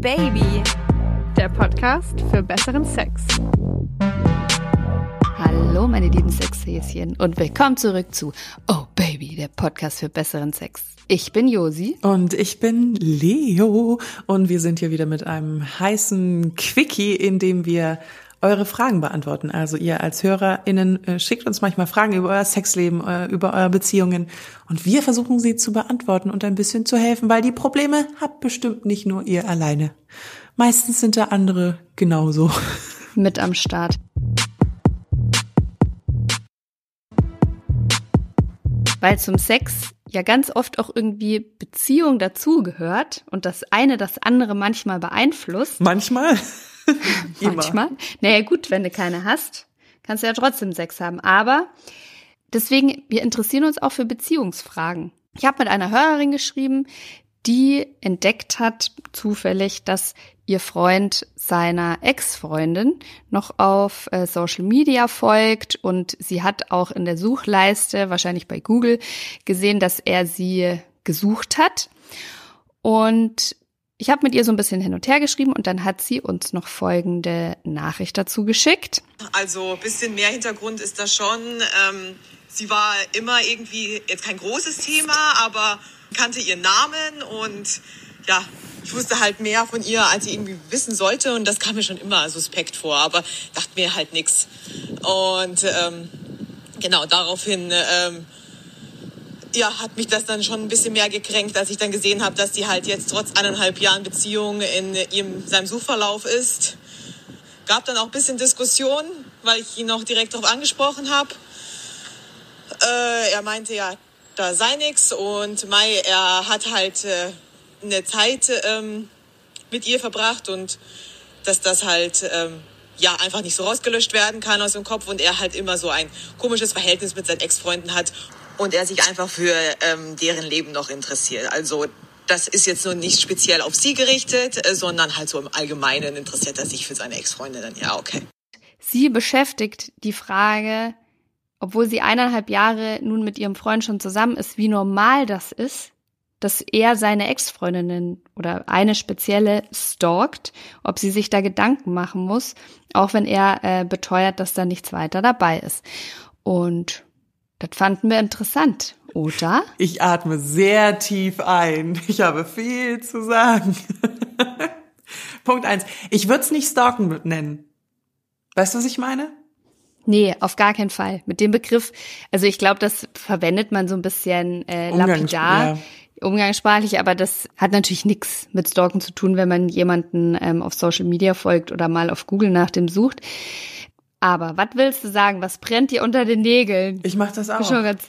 Baby, der Podcast für besseren Sex. Hallo, meine lieben Sexhäschen und willkommen zurück zu Oh Baby, der Podcast für besseren Sex. Ich bin Josi. Und ich bin Leo. Und wir sind hier wieder mit einem heißen Quickie, in dem wir eure Fragen beantworten. Also ihr als HörerInnen äh, schickt uns manchmal Fragen über euer Sexleben, äh, über eure Beziehungen und wir versuchen sie zu beantworten und ein bisschen zu helfen, weil die Probleme habt bestimmt nicht nur ihr alleine. Meistens sind da andere genauso. Mit am Start. Weil zum Sex ja ganz oft auch irgendwie Beziehung dazugehört und das eine das andere manchmal beeinflusst. Manchmal? Manchmal. Naja, gut, wenn du keine hast, kannst du ja trotzdem Sex haben. Aber deswegen, wir interessieren uns auch für Beziehungsfragen. Ich habe mit einer Hörerin geschrieben, die entdeckt hat zufällig, dass ihr Freund seiner Ex-Freundin noch auf äh, Social Media folgt und sie hat auch in der Suchleiste, wahrscheinlich bei Google, gesehen, dass er sie gesucht hat. Und ich habe mit ihr so ein bisschen hin und her geschrieben und dann hat sie uns noch folgende Nachricht dazu geschickt. Also bisschen mehr Hintergrund ist da schon. Ähm, sie war immer irgendwie jetzt kein großes Thema, aber kannte ihren Namen und ja, ich wusste halt mehr von ihr, als sie irgendwie wissen sollte und das kam mir schon immer suspekt vor, aber dachte mir halt nix. Und ähm, genau daraufhin ähm, ja, hat mich das dann schon ein bisschen mehr gekränkt, als ich dann gesehen habe, dass die halt jetzt trotz eineinhalb Jahren Beziehung in ihrem, seinem Suchverlauf ist. Gab dann auch ein bisschen Diskussion, weil ich ihn noch direkt darauf angesprochen habe. Äh, er meinte ja, da sei nix und Mai, er hat halt äh, eine Zeit ähm, mit ihr verbracht und dass das halt ähm, ja einfach nicht so rausgelöscht werden kann aus dem Kopf und er halt immer so ein komisches Verhältnis mit seinen Ex-Freunden hat und er sich einfach für ähm, deren Leben noch interessiert. Also das ist jetzt nur nicht speziell auf sie gerichtet, äh, sondern halt so im Allgemeinen interessiert er sich für seine Ex-Freundinnen. Ja, okay. Sie beschäftigt die Frage, obwohl sie eineinhalb Jahre nun mit ihrem Freund schon zusammen ist, wie normal das ist, dass er seine Ex-Freundinnen oder eine spezielle stalkt, ob sie sich da Gedanken machen muss, auch wenn er äh, beteuert, dass da nichts weiter dabei ist. Und das fanden wir interessant, oder? Ich atme sehr tief ein. Ich habe viel zu sagen. Punkt eins. Ich würde es nicht stalken nennen. Weißt du, was ich meine? Nee, auf gar keinen Fall. Mit dem Begriff, also ich glaube, das verwendet man so ein bisschen äh, lapidar. Ja. Umgangssprachlich, aber das hat natürlich nichts mit Stalken zu tun, wenn man jemanden ähm, auf Social Media folgt oder mal auf Google nach dem sucht. Aber was willst du sagen? Was brennt dir unter den Nägeln? Ich mach das auch. Schon ganz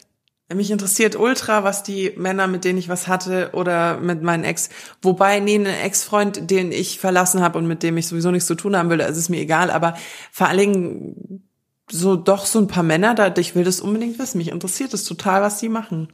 mich interessiert ultra, was die Männer, mit denen ich was hatte oder mit meinen Ex. Wobei, nee, ein Ex-Freund, den ich verlassen habe und mit dem ich sowieso nichts zu tun haben will, das ist mir egal. Aber vor allen Dingen so doch so ein paar Männer, da ich will das unbedingt wissen. Mich interessiert es total, was die machen.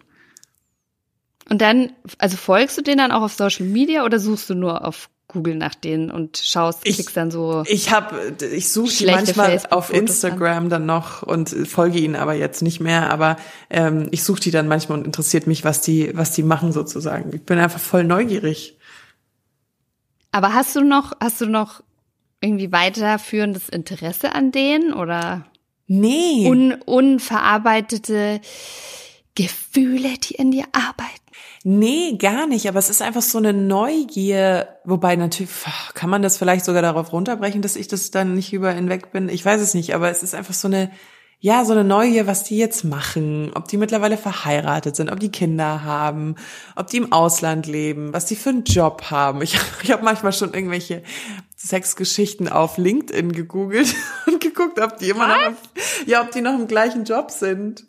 Und dann, also folgst du denen dann auch auf Social Media oder suchst du nur auf Google nach denen und schaust, ich, klickst dann so. Ich habe, ich suche die manchmal auf Instagram an. dann noch und folge ihnen aber jetzt nicht mehr. Aber ähm, ich suche die dann manchmal und interessiert mich, was die, was die machen sozusagen. Ich bin einfach voll neugierig. Aber hast du noch, hast du noch irgendwie weiterführendes Interesse an denen oder? Nee. Un, unverarbeitete Gefühle, die in dir arbeiten? Nee, gar nicht, aber es ist einfach so eine Neugier, wobei natürlich kann man das vielleicht sogar darauf runterbrechen, dass ich das dann nicht über hinweg bin. Ich weiß es nicht, aber es ist einfach so eine ja, so eine Neugier, was die jetzt machen, ob die mittlerweile verheiratet sind, ob die Kinder haben, ob die im Ausland leben, was die für einen Job haben. Ich, ich habe manchmal schon irgendwelche Sexgeschichten auf LinkedIn gegoogelt und geguckt, ob die immer noch, ja, ob die noch im gleichen Job sind.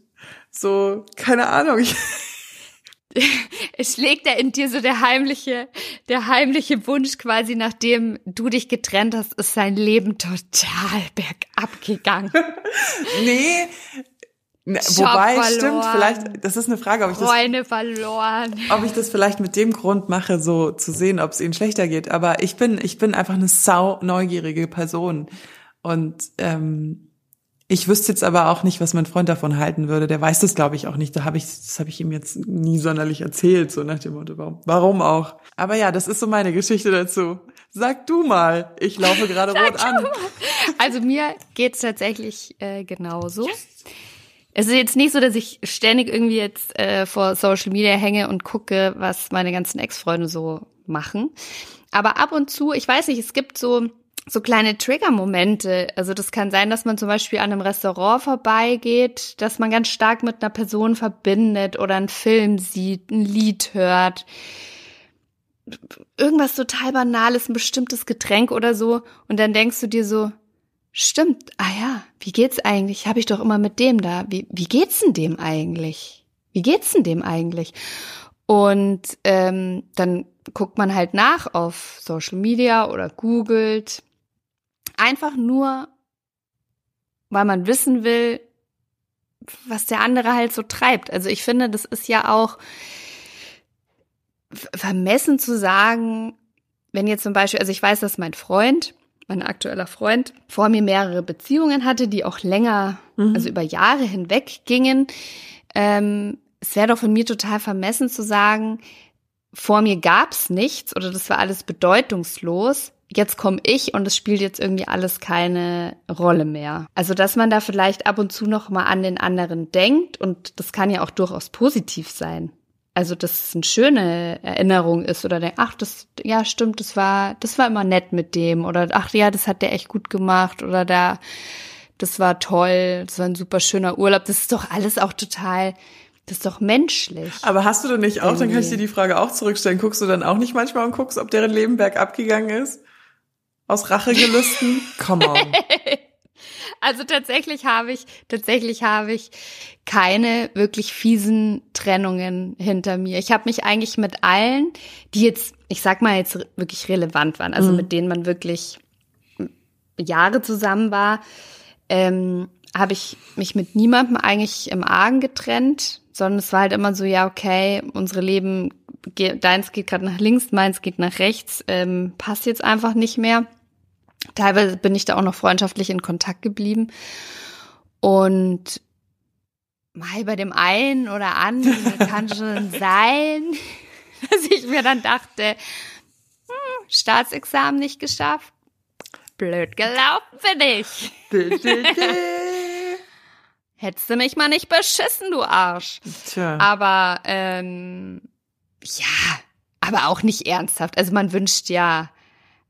So, keine Ahnung. Es schlägt da in dir so der heimliche, der heimliche Wunsch quasi, nachdem du dich getrennt hast, ist sein Leben total bergab gegangen. nee. Ne, wobei, verloren, stimmt, vielleicht, das ist eine Frage, ob ich das, Freunde verloren. ob ich das vielleicht mit dem Grund mache, so zu sehen, ob es ihnen schlechter geht. Aber ich bin, ich bin einfach eine sau neugierige Person. Und ähm, ich wüsste jetzt aber auch nicht, was mein Freund davon halten würde. Der weiß das, glaube ich, auch nicht. Da habe ich, das habe ich ihm jetzt nie sonderlich erzählt, so nach dem Motto, warum, warum auch. Aber ja, das ist so meine Geschichte dazu. Sag du mal, ich laufe gerade rot an. Also mir geht's tatsächlich äh, genauso. Es ist jetzt nicht so, dass ich ständig irgendwie jetzt äh, vor Social Media hänge und gucke, was meine ganzen Ex-Freunde so machen. Aber ab und zu, ich weiß nicht, es gibt so so kleine Trigger-Momente. Also das kann sein, dass man zum Beispiel an einem Restaurant vorbeigeht, dass man ganz stark mit einer Person verbindet oder einen Film sieht, ein Lied hört irgendwas total Banales, ein bestimmtes Getränk oder so. Und dann denkst du dir so, stimmt, ah ja, wie geht's eigentlich? Habe ich doch immer mit dem da. Wie, wie geht's denn dem eigentlich? Wie geht's denn dem eigentlich? Und ähm, dann guckt man halt nach auf Social Media oder googelt. Einfach nur, weil man wissen will, was der andere halt so treibt. Also ich finde, das ist ja auch vermessen zu sagen, wenn jetzt zum Beispiel, also ich weiß, dass mein Freund, mein aktueller Freund, vor mir mehrere Beziehungen hatte, die auch länger, mhm. also über Jahre hinweg gingen. Ähm, es wäre doch von mir total vermessen zu sagen, vor mir gab's nichts oder das war alles bedeutungslos. Jetzt komme ich und es spielt jetzt irgendwie alles keine Rolle mehr. Also, dass man da vielleicht ab und zu noch mal an den anderen denkt und das kann ja auch durchaus positiv sein also das eine schöne Erinnerung ist oder denkt, ach, das, ja, stimmt, das war, das war immer nett mit dem oder ach ja, das hat der echt gut gemacht oder da, das war toll, das war ein super schöner Urlaub. Das ist doch alles auch total, das ist doch menschlich. Aber hast du denn nicht auch, dann kann ich dir die Frage auch zurückstellen, guckst du dann auch nicht manchmal und guckst, ob deren Leben bergab gegangen ist? Aus Rachegelüsten? Come on. Also tatsächlich habe ich, tatsächlich habe ich keine wirklich fiesen Trennungen hinter mir. Ich habe mich eigentlich mit allen, die jetzt, ich sag mal jetzt wirklich relevant waren, also mhm. mit denen man wirklich Jahre zusammen war, ähm, habe ich mich mit niemandem eigentlich im Argen getrennt, sondern es war halt immer so, ja, okay, unsere Leben, deins geht gerade nach links, meins geht nach rechts, ähm, passt jetzt einfach nicht mehr. Teilweise bin ich da auch noch freundschaftlich in Kontakt geblieben. Und mal bei dem einen oder anderen kann schon sein, dass ich mir dann dachte, hm, Staatsexamen nicht geschafft. Blöd gelaufen bin ich. Hättest du mich mal nicht beschissen, du Arsch. Tja. Aber ähm, ja, aber auch nicht ernsthaft. Also man wünscht ja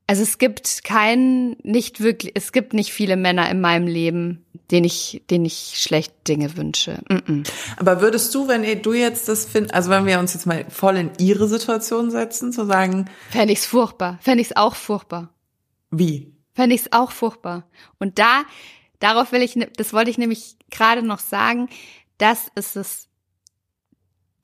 also es gibt keinen, nicht wirklich, es gibt nicht viele Männer in meinem Leben, denen ich, denen ich schlecht Dinge wünsche. Mm -mm. Aber würdest du, wenn du jetzt das findest, also wenn wir uns jetzt mal voll in ihre Situation setzen, zu sagen. Fände ich's furchtbar. Fände ich's auch furchtbar. Wie? Fände ich's auch furchtbar. Und da, darauf will ich, das wollte ich nämlich gerade noch sagen, das ist es,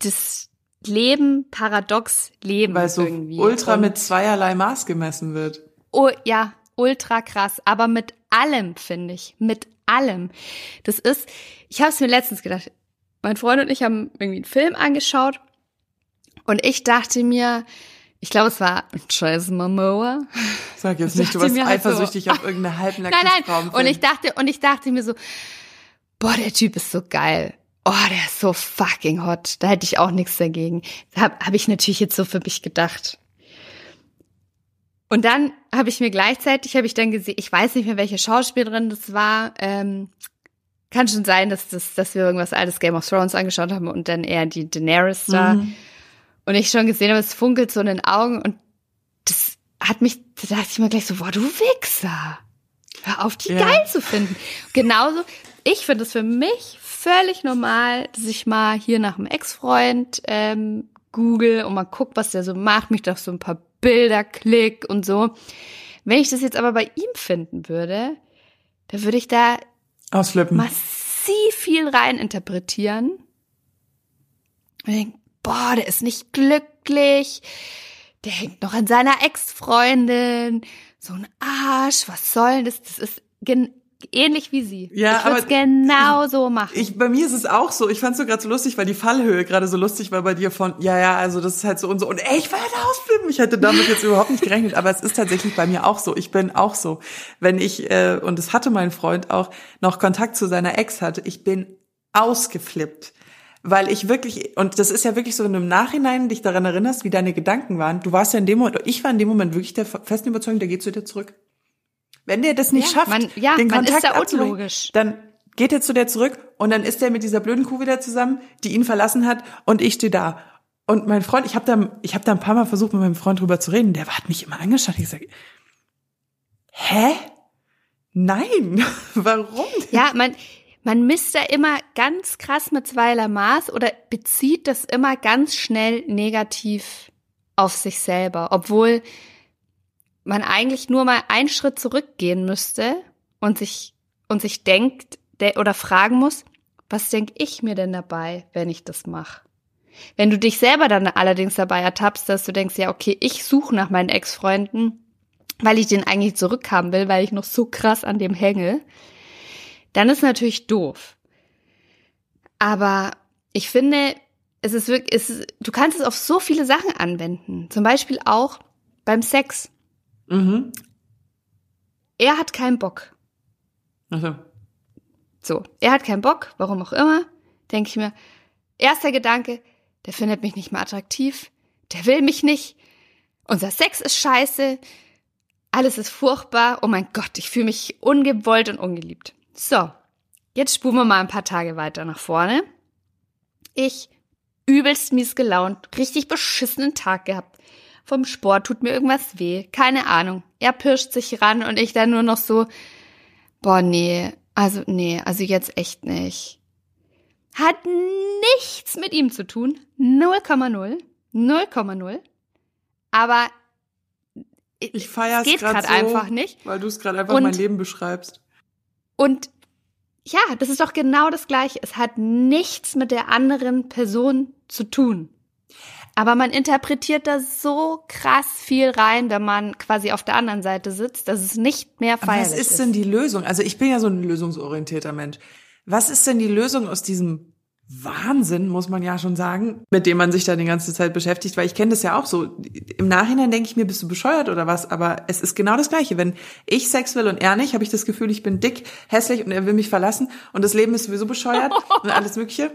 das, Leben paradox leben. Weil so irgendwie. ultra mit zweierlei Maß gemessen wird. Oh, ja, ultra krass. Aber mit allem, finde ich. Mit allem. Das ist, ich habe es mir letztens gedacht. Mein Freund und ich haben irgendwie einen Film angeschaut. Und ich dachte mir, ich glaube, es war Jason Momoa. Sag jetzt nicht, du warst halt eifersüchtig so, auf irgendeine halbnackte Nein, nein. Und ich dachte, und ich dachte mir so, boah, der Typ ist so geil oh, der ist so fucking hot. Da hätte ich auch nichts dagegen. Habe hab ich natürlich jetzt so für mich gedacht. Und dann habe ich mir gleichzeitig, habe ich dann gesehen, ich weiß nicht mehr, welche Schauspielerin das war. Ähm, kann schon sein, dass, das, dass wir irgendwas altes Game of Thrones angeschaut haben und dann eher die Daenerys da. Mhm. Und ich schon gesehen habe, es funkelt so in den Augen und das hat mich, da dachte ich mir gleich so, boah, du Wichser. Hör auf, die ja. geil zu finden. Genauso, ich finde es für mich völlig normal, dass ich mal hier nach einem Ex-Freund ähm, google und mal guck, was der so macht, mich doch so ein paar Bilder klick und so. Wenn ich das jetzt aber bei ihm finden würde, da würde ich da Ausflippen. massiv viel rein interpretieren. Und denke, boah, der ist nicht glücklich. Der hängt noch an seiner Ex-Freundin. So ein Arsch, was soll denn das? Das ist ähnlich wie sie. Ja, ich aber genau so machen. Ich, bei mir ist es auch so. Ich fand es so gerade so lustig, weil die Fallhöhe gerade so lustig war bei dir von, ja, ja, also das ist halt so und so. Und ey, ich werde ausflippen. Ich hätte damit jetzt überhaupt nicht gerechnet, aber es ist tatsächlich bei mir auch so. Ich bin auch so. Wenn ich, äh, und es hatte mein Freund auch, noch Kontakt zu seiner Ex hatte, ich bin ausgeflippt. weil ich wirklich, und das ist ja wirklich so, wenn du im Nachhinein dich daran erinnerst, wie deine Gedanken waren, du warst ja in dem Moment, ich war in dem Moment wirklich der festen Überzeugung, der geht zu dir zurück. Wenn der das nicht Ja, schafft, man- ja, den man Kontakt ist da abzubrechen, unlogisch. dann geht er zu dir zurück und dann ist er mit dieser blöden Kuh wieder zusammen, die ihn verlassen hat und ich stehe da. Und mein Freund, ich habe da, ich habe da ein paar Mal versucht, mit meinem Freund drüber zu reden, der hat mich immer angeschaut. Ich sage, hä? Nein, warum? Ja, man, man misst da immer ganz krass mit zweierlei Maß oder bezieht das immer ganz schnell negativ auf sich selber, obwohl man eigentlich nur mal einen Schritt zurückgehen müsste und sich und sich denkt der, oder fragen muss, was denke ich mir denn dabei, wenn ich das mache? Wenn du dich selber dann allerdings dabei ertappst, dass du denkst, ja, okay, ich suche nach meinen Ex-Freunden, weil ich den eigentlich zurückhaben will, weil ich noch so krass an dem hänge, dann ist natürlich doof. Aber ich finde, es ist wirklich, es ist, du kannst es auf so viele Sachen anwenden. Zum Beispiel auch beim Sex. Mhm. Er hat keinen Bock. Also, So, er hat keinen Bock, warum auch immer, denke ich mir. Erster Gedanke, der findet mich nicht mehr attraktiv, der will mich nicht, unser Sex ist scheiße, alles ist furchtbar, oh mein Gott, ich fühle mich ungewollt und ungeliebt. So, jetzt spulen wir mal ein paar Tage weiter nach vorne. Ich übelst mies gelaunt, richtig beschissenen Tag gehabt. Vom Sport tut mir irgendwas weh, keine Ahnung. Er pirscht sich ran und ich dann nur noch so, boah, nee, also nee, also jetzt echt nicht. Hat nichts mit ihm zu tun. 0,0. 0,0. Aber ich feier's geht gerade gerade so, einfach nicht. weil du es gerade einfach Und- mein Leben beschreibst. Und ja, das ist doch genau das Gleiche. Es hat nichts mit der anderen Person zu tun. Aber man interpretiert da so krass viel rein, wenn man quasi auf der anderen Seite sitzt, dass es nicht mehr feierlich was ist denn die Lösung? Also ich bin ja so ein lösungsorientierter Mensch. Was ist denn die Lösung aus diesem Wahnsinn, muss man ja schon sagen, mit dem man sich da die ganze Zeit beschäftigt? Weil ich kenne das ja auch so. Im Nachhinein denke ich mir, bist du bescheuert oder was? Aber es ist genau das Gleiche. Wenn ich Sex will und er nicht, habe ich das Gefühl, ich bin dick, hässlich und er will mich verlassen und das Leben ist sowieso bescheuert und alles Mögliche.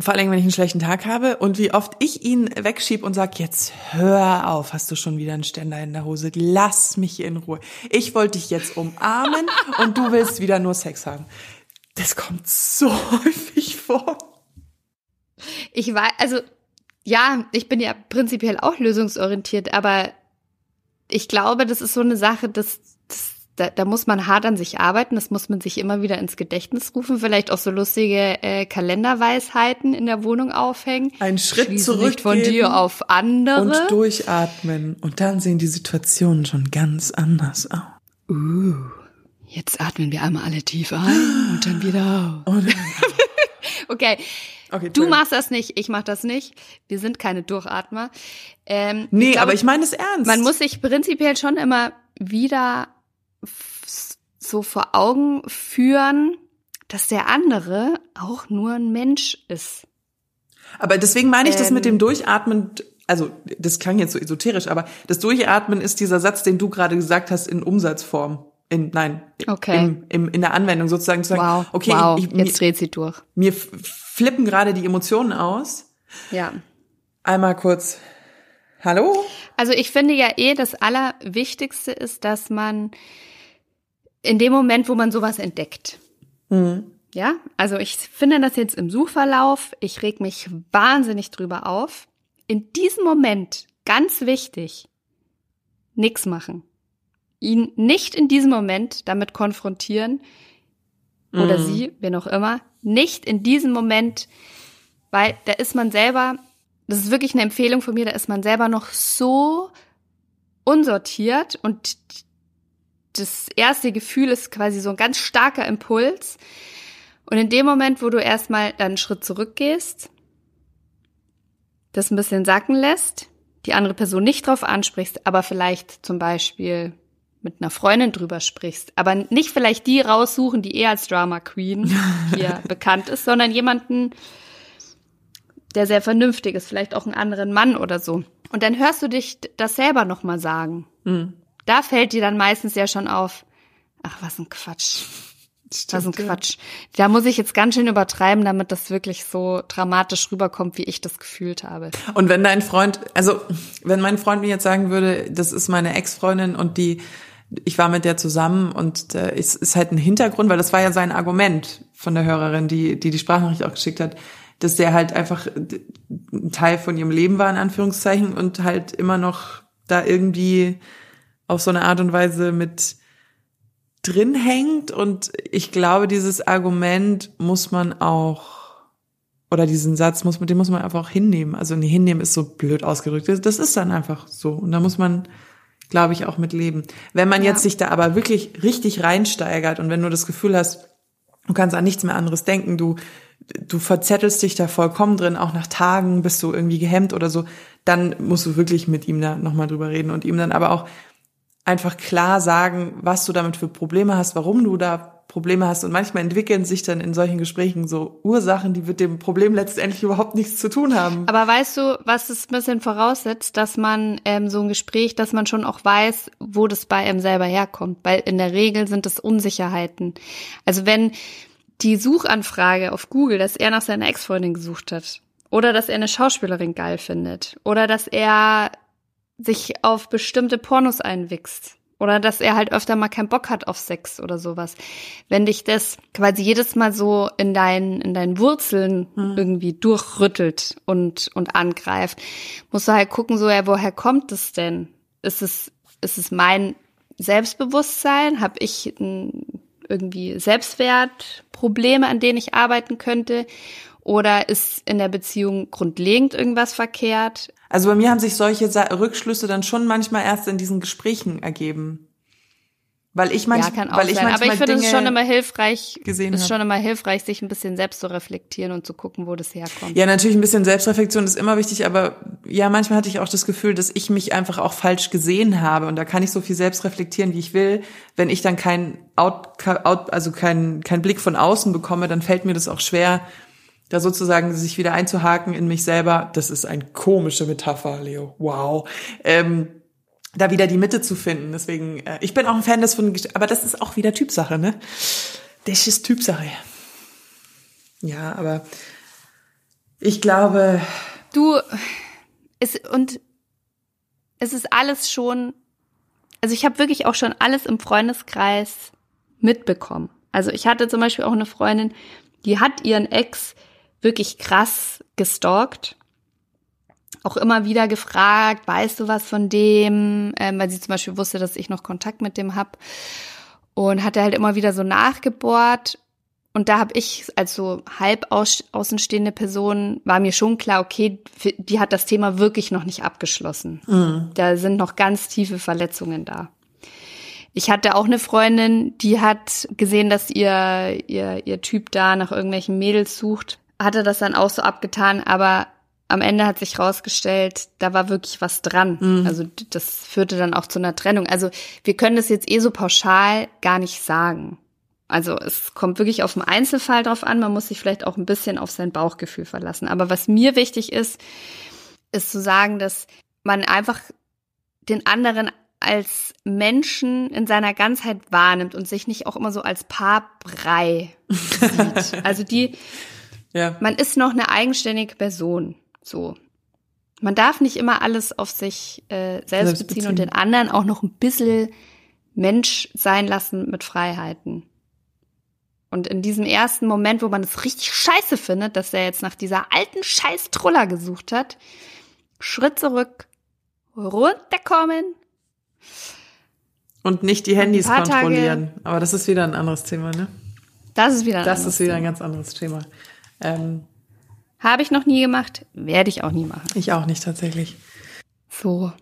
Vor allem, wenn ich einen schlechten Tag habe und wie oft ich ihn wegschieb und sag, jetzt hör auf, hast du schon wieder einen Ständer in der Hose, lass mich in Ruhe. Ich wollte dich jetzt umarmen und du willst wieder nur Sex haben. Das kommt so häufig vor. Ich weiß, also ja, ich bin ja prinzipiell auch lösungsorientiert, aber ich glaube, das ist so eine Sache, das, das da, da muss man hart an sich arbeiten, das muss man sich immer wieder ins Gedächtnis rufen, vielleicht auch so lustige äh, Kalenderweisheiten in der Wohnung aufhängen. Einen Schritt nicht von dir auf andere. Und durchatmen. Und dann sehen die Situationen schon ganz anders aus. uh, jetzt atmen wir einmal alle tief ein und dann wieder aus. Und Okay, okay, du machst das nicht, ich mach das nicht. Wir sind keine Durchatmer. Ähm, Nee, glaube, aber ich meine es ernst. Man muss sich prinzipiell schon immer wieder so vor Augen führen, dass der andere auch nur ein Mensch ist. Aber deswegen meine ich das mit Ähm. dem Durchatmen, also das klang jetzt so esoterisch, aber das Durchatmen ist dieser Satz, den du gerade gesagt hast in Umsatzform. In, nein, Okay. im, im, in der Anwendung sozusagen zu sagen, Wow, okay, wow, ich, mir, jetzt dreht sie durch. mir flippen gerade die Emotionen aus. Ja. Einmal kurz, hallo? Also ich finde ja eh, das Allerwichtigste ist, dass man in dem Moment, wo man sowas entdeckt, Mhm. Ja, also ich finde das jetzt im Suchverlauf, ich reg mich wahnsinnig drüber auf. In diesem Moment, ganz wichtig, nix machen. Ihn nicht in diesem Moment damit konfrontieren oder Mhm. sie, wen auch immer, nicht in diesem Moment, weil da ist man selber, das ist wirklich eine Empfehlung von mir, da ist man selber noch so unsortiert und das erste Gefühl ist quasi so ein ganz starker Impuls. Und in dem Moment, wo du erstmal dann einen Schritt zurückgehst, das ein bisschen sacken lässt, die andere Person nicht drauf ansprichst, aber vielleicht zum Beispiel mit einer Freundin drüber sprichst, aber nicht vielleicht die raussuchen, die eher als Drama Queen hier bekannt ist, sondern jemanden, der sehr vernünftig ist, vielleicht auch einen anderen Mann oder so. Und dann hörst du dich das selber nochmal sagen. Mhm. Da fällt dir dann meistens ja schon auf, ach, was ein Quatsch. Stimmt, das ist ein Quatsch. Da muss ich jetzt ganz schön übertreiben, damit das wirklich so dramatisch rüberkommt, wie ich das gefühlt habe. Und wenn dein Freund, also wenn mein Freund mir jetzt sagen würde, das ist meine Ex-Freundin und die, ich war mit der zusammen und äh, es ist halt ein Hintergrund, weil das war ja sein Argument von der Hörerin, die die, die Sprachnachricht auch geschickt hat, dass der halt einfach ein Teil von ihrem Leben war, in Anführungszeichen, und halt immer noch da irgendwie auf so eine Art und Weise mit drin hängt. Und ich glaube, dieses Argument muss man auch, oder diesen Satz muss, den muss man einfach auch hinnehmen. Also nee, hinnehmen ist so blöd ausgedrückt. Das ist dann einfach so. Und da muss man, glaube ich, auch mit leben. Wenn man ja. jetzt sich da aber wirklich richtig reinsteigert und wenn du das Gefühl hast, du kannst an nichts mehr anderes denken, du, du verzettelst dich da vollkommen drin, auch nach Tagen bist du irgendwie gehemmt oder so, dann musst du wirklich mit ihm da nochmal drüber reden und ihm dann aber auch einfach klar sagen, was du damit für Probleme hast, warum du da Probleme hast. Und manchmal entwickeln sich dann in solchen Gesprächen so Ursachen, die mit dem Problem letztendlich überhaupt nichts zu tun haben. Aber weißt du, was es ein bisschen voraussetzt, dass man ähm, so ein Gespräch, dass man schon auch weiß, wo das bei einem selber herkommt. Weil in der Regel sind es Unsicherheiten. Also wenn die Suchanfrage auf Google, dass er nach seiner Ex-Freundin gesucht hat, oder dass er eine Schauspielerin geil findet, oder dass er sich auf bestimmte Pornos einwichst. Oder dass er halt öfter mal keinen Bock hat auf Sex oder sowas. Wenn dich das quasi jedes Mal so in deinen, in deinen Wurzeln mhm. irgendwie durchrüttelt und, und angreift, musst du halt gucken, so, ja, woher kommt es denn? Ist es, ist es mein Selbstbewusstsein? Habe ich irgendwie Selbstwertprobleme, an denen ich arbeiten könnte? Oder ist in der Beziehung grundlegend irgendwas verkehrt? Also bei mir haben sich solche Rückschlüsse dann schon manchmal erst in diesen Gesprächen ergeben. Weil ich manchmal, ja, kann auch weil ich sein. aber ich finde es schon immer hilfreich, gesehen ist hab. schon immer hilfreich, sich ein bisschen selbst zu reflektieren und zu gucken, wo das herkommt. Ja, natürlich ein bisschen Selbstreflexion ist immer wichtig, aber ja, manchmal hatte ich auch das Gefühl, dass ich mich einfach auch falsch gesehen habe und da kann ich so viel selbst reflektieren, wie ich will. Wenn ich dann kein Out, also kein kein Blick von außen bekomme, dann fällt mir das auch schwer, da sozusagen sich wieder einzuhaken in mich selber, das ist eine komische Metapher, Leo. Wow. Ähm, da wieder die Mitte zu finden. Deswegen, äh, ich bin auch ein Fan des von, aber das ist auch wieder Typsache, ne? Das ist Typsache. Ja, aber ich glaube. Du, es, und es ist alles schon, also ich habe wirklich auch schon alles im Freundeskreis mitbekommen. Also ich hatte zum Beispiel auch eine Freundin, die hat ihren Ex wirklich krass gestalkt. Auch immer wieder gefragt, weißt du was von dem? Ähm, weil sie zum Beispiel wusste, dass ich noch Kontakt mit dem hab. Und hatte halt immer wieder so nachgebohrt. Und da habe ich als so halb außenstehende Person, war mir schon klar, okay, die hat das Thema wirklich noch nicht abgeschlossen. Mhm. Da sind noch ganz tiefe Verletzungen da. Ich hatte auch eine Freundin, die hat gesehen, dass ihr, ihr, ihr Typ da nach irgendwelchen Mädels sucht hatte das dann auch so abgetan, aber am Ende hat sich rausgestellt, da war wirklich was dran. Mhm. Also das führte dann auch zu einer Trennung. Also wir können das jetzt eh so pauschal gar nicht sagen. Also es kommt wirklich auf den Einzelfall drauf an. Man muss sich vielleicht auch ein bisschen auf sein Bauchgefühl verlassen. Aber was mir wichtig ist, ist zu sagen, dass man einfach den anderen als Menschen in seiner Ganzheit wahrnimmt und sich nicht auch immer so als Paarbrei sieht. Also die, ja. Man ist noch eine eigenständige Person. So. Man darf nicht immer alles auf sich äh, selbst, selbst beziehen, beziehen und den anderen auch noch ein bisschen Mensch sein lassen mit Freiheiten. Und in diesem ersten Moment, wo man es richtig scheiße findet, dass er jetzt nach dieser alten scheiß Truller gesucht hat, Schritt zurück, runterkommen. Und nicht die Handys kontrollieren. Tage, Aber das ist wieder ein anderes Thema, ne? Das ist wieder ein Das ist wieder ein ganz anderes Thema. Ähm, Habe ich noch nie gemacht, werde ich auch nie machen. Ich auch nicht tatsächlich. So.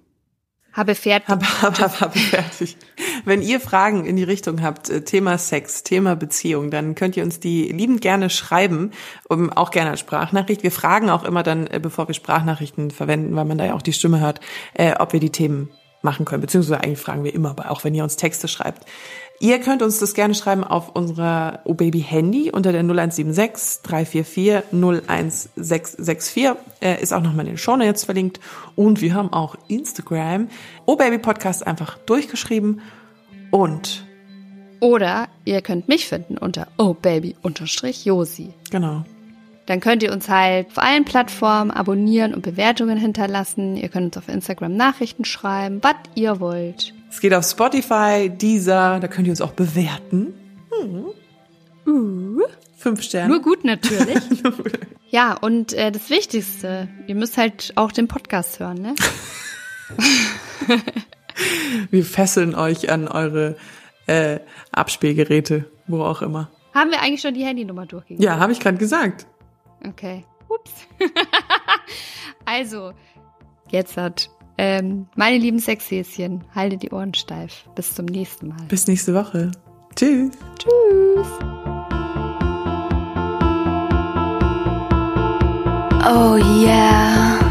Habe fertig. Habe, habe, habe, fertig. Wenn ihr Fragen in die Richtung habt, äh, Thema Sex, Thema Beziehung, dann könnt ihr uns die liebend gerne schreiben, um, auch gerne als Sprachnachricht. Wir fragen auch immer dann, äh, bevor wir Sprachnachrichten verwenden, weil man da ja auch die Stimme hört, äh, ob wir die Themen machen können. Beziehungsweise eigentlich fragen wir immer, auch wenn ihr uns Texte schreibt. Ihr könnt uns das gerne schreiben auf unserer OBaby Handy unter der 0176 344 01664. Äh, ist auch nochmal in den Show Notes verlinkt. Und wir haben auch Instagram. OBaby Podcast einfach durchgeschrieben. Und Oder ihr könnt mich finden unter ohbaby-josi. Genau. Dann könnt ihr uns halt auf allen Plattformen abonnieren und Bewertungen hinterlassen. Ihr könnt uns auf Instagram Nachrichten schreiben, was ihr wollt. Es geht auf Spotify, Deezer, da könnt ihr uns auch bewerten. Hm. Uh. Fünf Sterne. Nur gut natürlich. ja, und äh, das Wichtigste, ihr müsst halt auch den Podcast hören, ne? Wir fesseln euch an eure äh, Abspielgeräte, wo auch immer. Haben wir eigentlich schon die Handynummer durchgegeben? Ja, habe ich gerade gesagt. Okay. Ups. also, jetzt hat. Ähm, meine lieben Sexhäschen, haltet die Ohren steif. Bis zum nächsten Mal. Bis nächste Woche. Tschüss. Tschüss. Oh yeah.